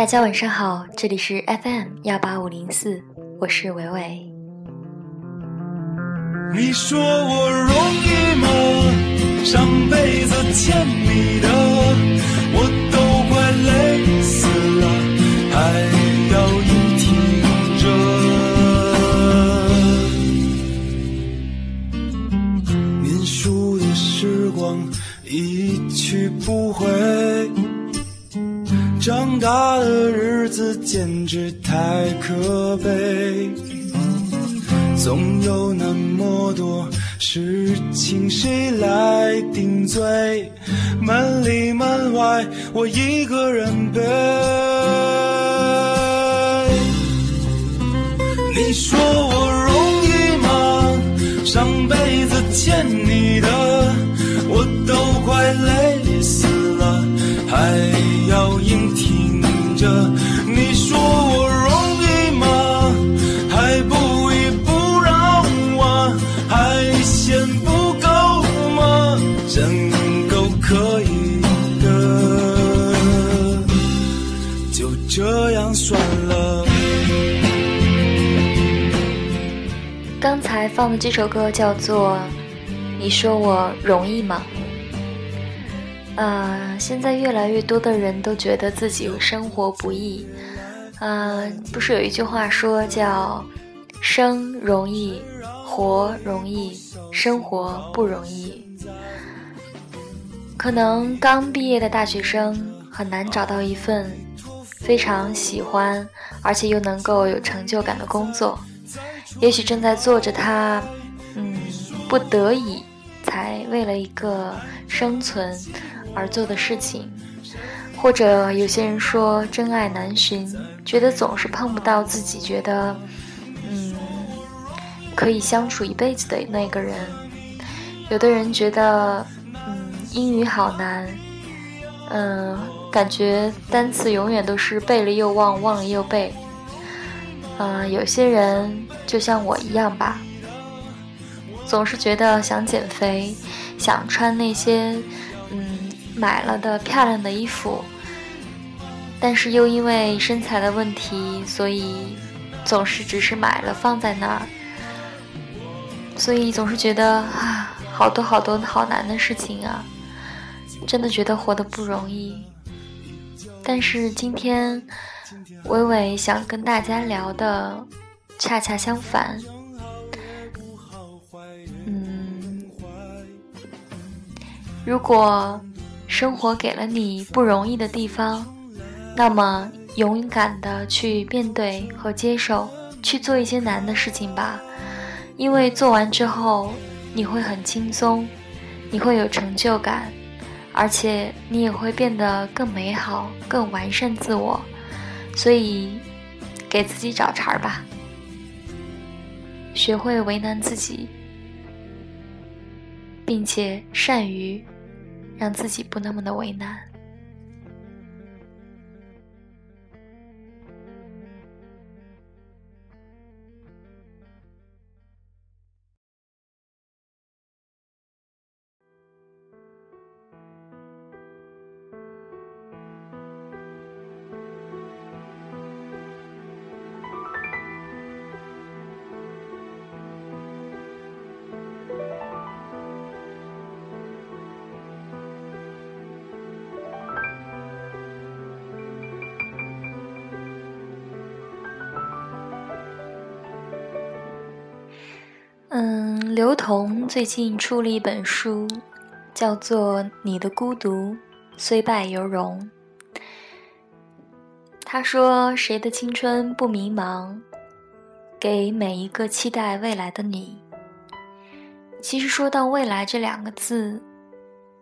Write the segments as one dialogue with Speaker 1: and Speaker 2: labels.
Speaker 1: 大家晚上好，这里是 FM 幺八五零四，我是维维。
Speaker 2: 你说我容易吗？上辈子欠你的，我都快累死了，还要你听着。念书的时光一去不回。大的日子简直太可悲，总有那么多事情谁来顶罪？门里门外我一个人背。你说我容易吗？上辈子欠你的。
Speaker 1: 刚才放的这首歌叫做《你说我容易吗》。呃，现在越来越多的人都觉得自己生活不易。呃，不是有一句话说叫“生容易，活容易，生活不容易”。可能刚毕业的大学生很难找到一份。非常喜欢，而且又能够有成就感的工作，也许正在做着他，嗯，不得已才为了一个生存而做的事情。或者有些人说真爱难寻，觉得总是碰不到自己觉得，嗯，可以相处一辈子的那个人。有的人觉得，嗯，英语好难，嗯。感觉单词永远都是背了又忘，忘了又背。嗯，有些人就像我一样吧，总是觉得想减肥，想穿那些嗯买了的漂亮的衣服，但是又因为身材的问题，所以总是只是买了放在那儿。所以总是觉得啊，好多好多好难的事情啊，真的觉得活得不容易。但是今天，伟伟想跟大家聊的恰恰相反。嗯，如果生活给了你不容易的地方，那么勇敢的去面对和接受，去做一些难的事情吧，因为做完之后你会很轻松，你会有成就感。而且你也会变得更美好、更完善自我，所以给自己找茬儿吧，学会为难自己，并且善于让自己不那么的为难。刘同最近出了一本书，叫做《你的孤独虽败犹荣》。他说：“谁的青春不迷茫？”给每一个期待未来的你。其实说到“未来”这两个字，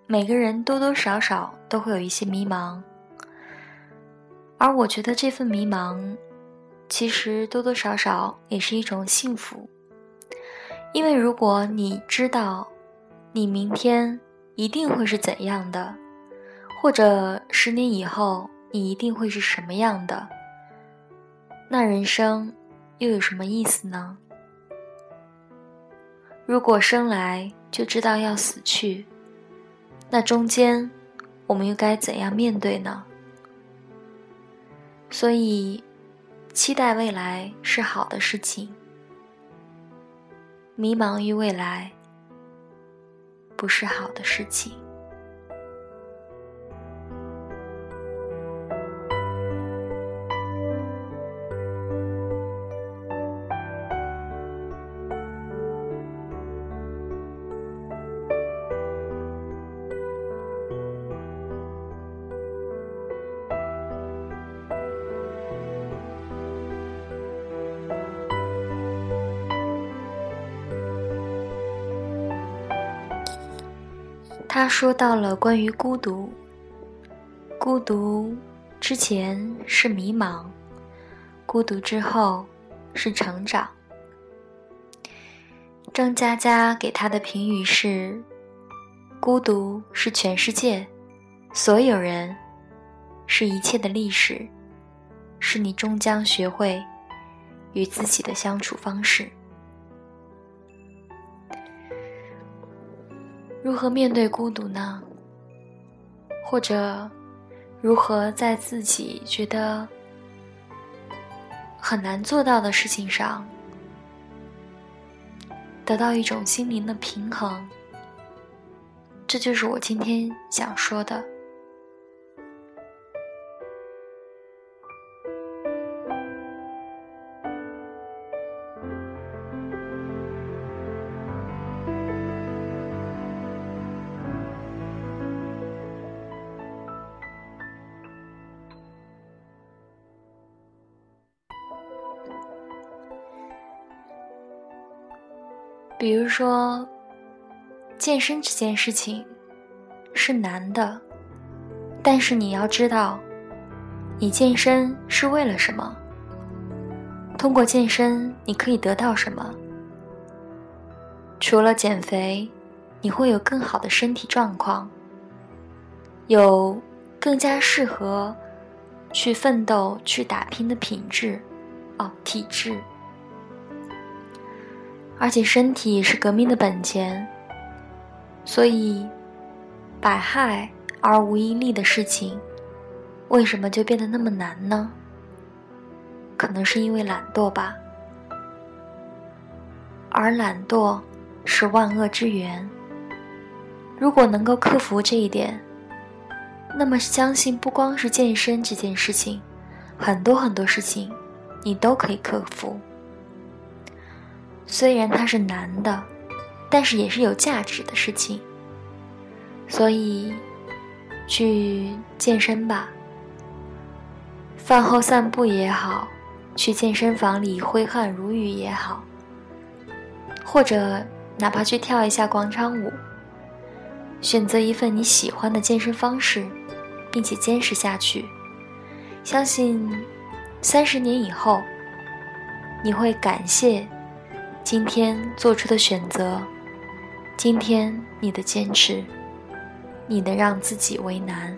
Speaker 1: 每个人多多少少都会有一些迷茫。而我觉得这份迷茫，其实多多少少也是一种幸福。因为如果你知道，你明天一定会是怎样的，或者十年以后你一定会是什么样的，那人生又有什么意思呢？如果生来就知道要死去，那中间我们又该怎样面对呢？所以，期待未来是好的事情。迷茫于未来，不是好的事情。他说到了关于孤独，孤独之前是迷茫，孤独之后是成长。张嘉佳给他的评语是：孤独是全世界，所有人，是一切的历史，是你终将学会与自己的相处方式。如何面对孤独呢？或者，如何在自己觉得很难做到的事情上，得到一种心灵的平衡？这就是我今天想说的。比如说，健身这件事情是难的，但是你要知道，你健身是为了什么？通过健身，你可以得到什么？除了减肥，你会有更好的身体状况，有更加适合去奋斗、去打拼的品质，哦，体质。而且身体是革命的本钱，所以百害而无一利的事情，为什么就变得那么难呢？可能是因为懒惰吧，而懒惰是万恶之源。如果能够克服这一点，那么相信不光是健身这件事情，很多很多事情你都可以克服。虽然它是难的，但是也是有价值的事情。所以，去健身吧。饭后散步也好，去健身房里挥汗如雨也好，或者哪怕去跳一下广场舞，选择一份你喜欢的健身方式，并且坚持下去，相信，三十年以后，你会感谢。今天做出的选择，今天你的坚持，你能让自己为难。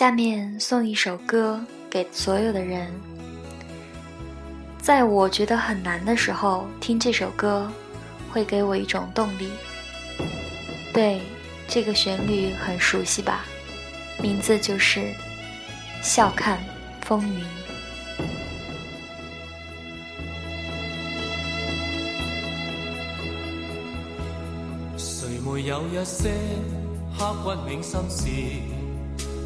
Speaker 1: 下面送一首歌给所有的人，在我觉得很难的时候听这首歌，会给我一种动力。对，这个旋律很熟悉吧？名字就是《笑看风云》。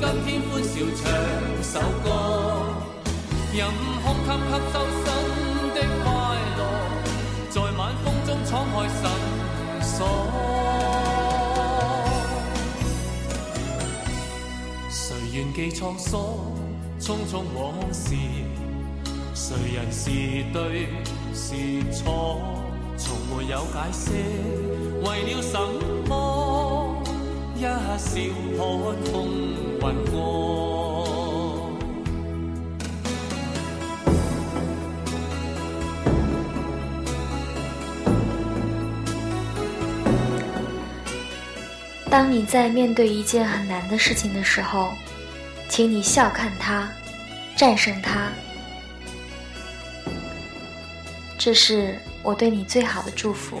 Speaker 3: 今天欢笑唱首歌，任胸襟吸收新的快乐，在晚风中敞开心锁。谁愿记错锁？匆匆往事，谁人是对是错？从没有解释，为了什？
Speaker 1: 当你在面对一件很难的事情的时候，请你笑看它，战胜它，这是我对你最好的祝福。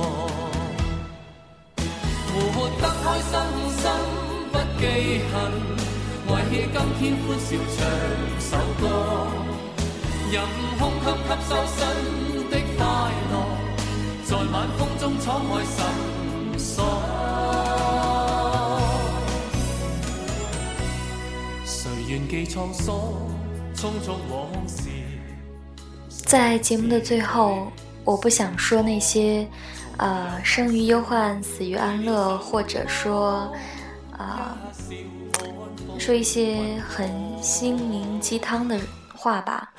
Speaker 3: 得开心，心不记恨，遗弃今天欢笑唱首歌，任胸襟吸收新的快乐，在晚风中敞开心锁。谁愿寄沧桑，匆匆往事。
Speaker 1: 在节目的最后，我不想说那些。呃，生于忧患，死于安乐，或者说，啊，说一些很心灵鸡汤的话吧。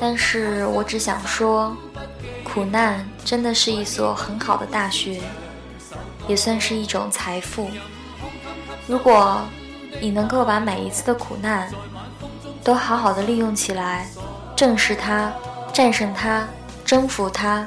Speaker 1: 但是我只想说，苦难真的是一所很好的大学，也算是一种财富。如果你能够把每一次的苦难都好好的利用起来，正视它，战胜它，征服它。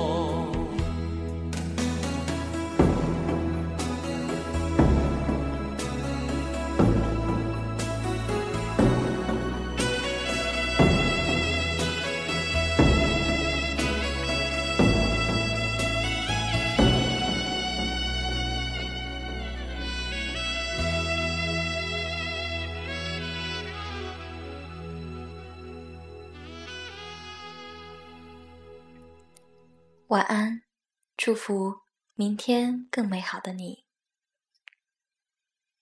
Speaker 1: 晚安，祝福明天更美好的你。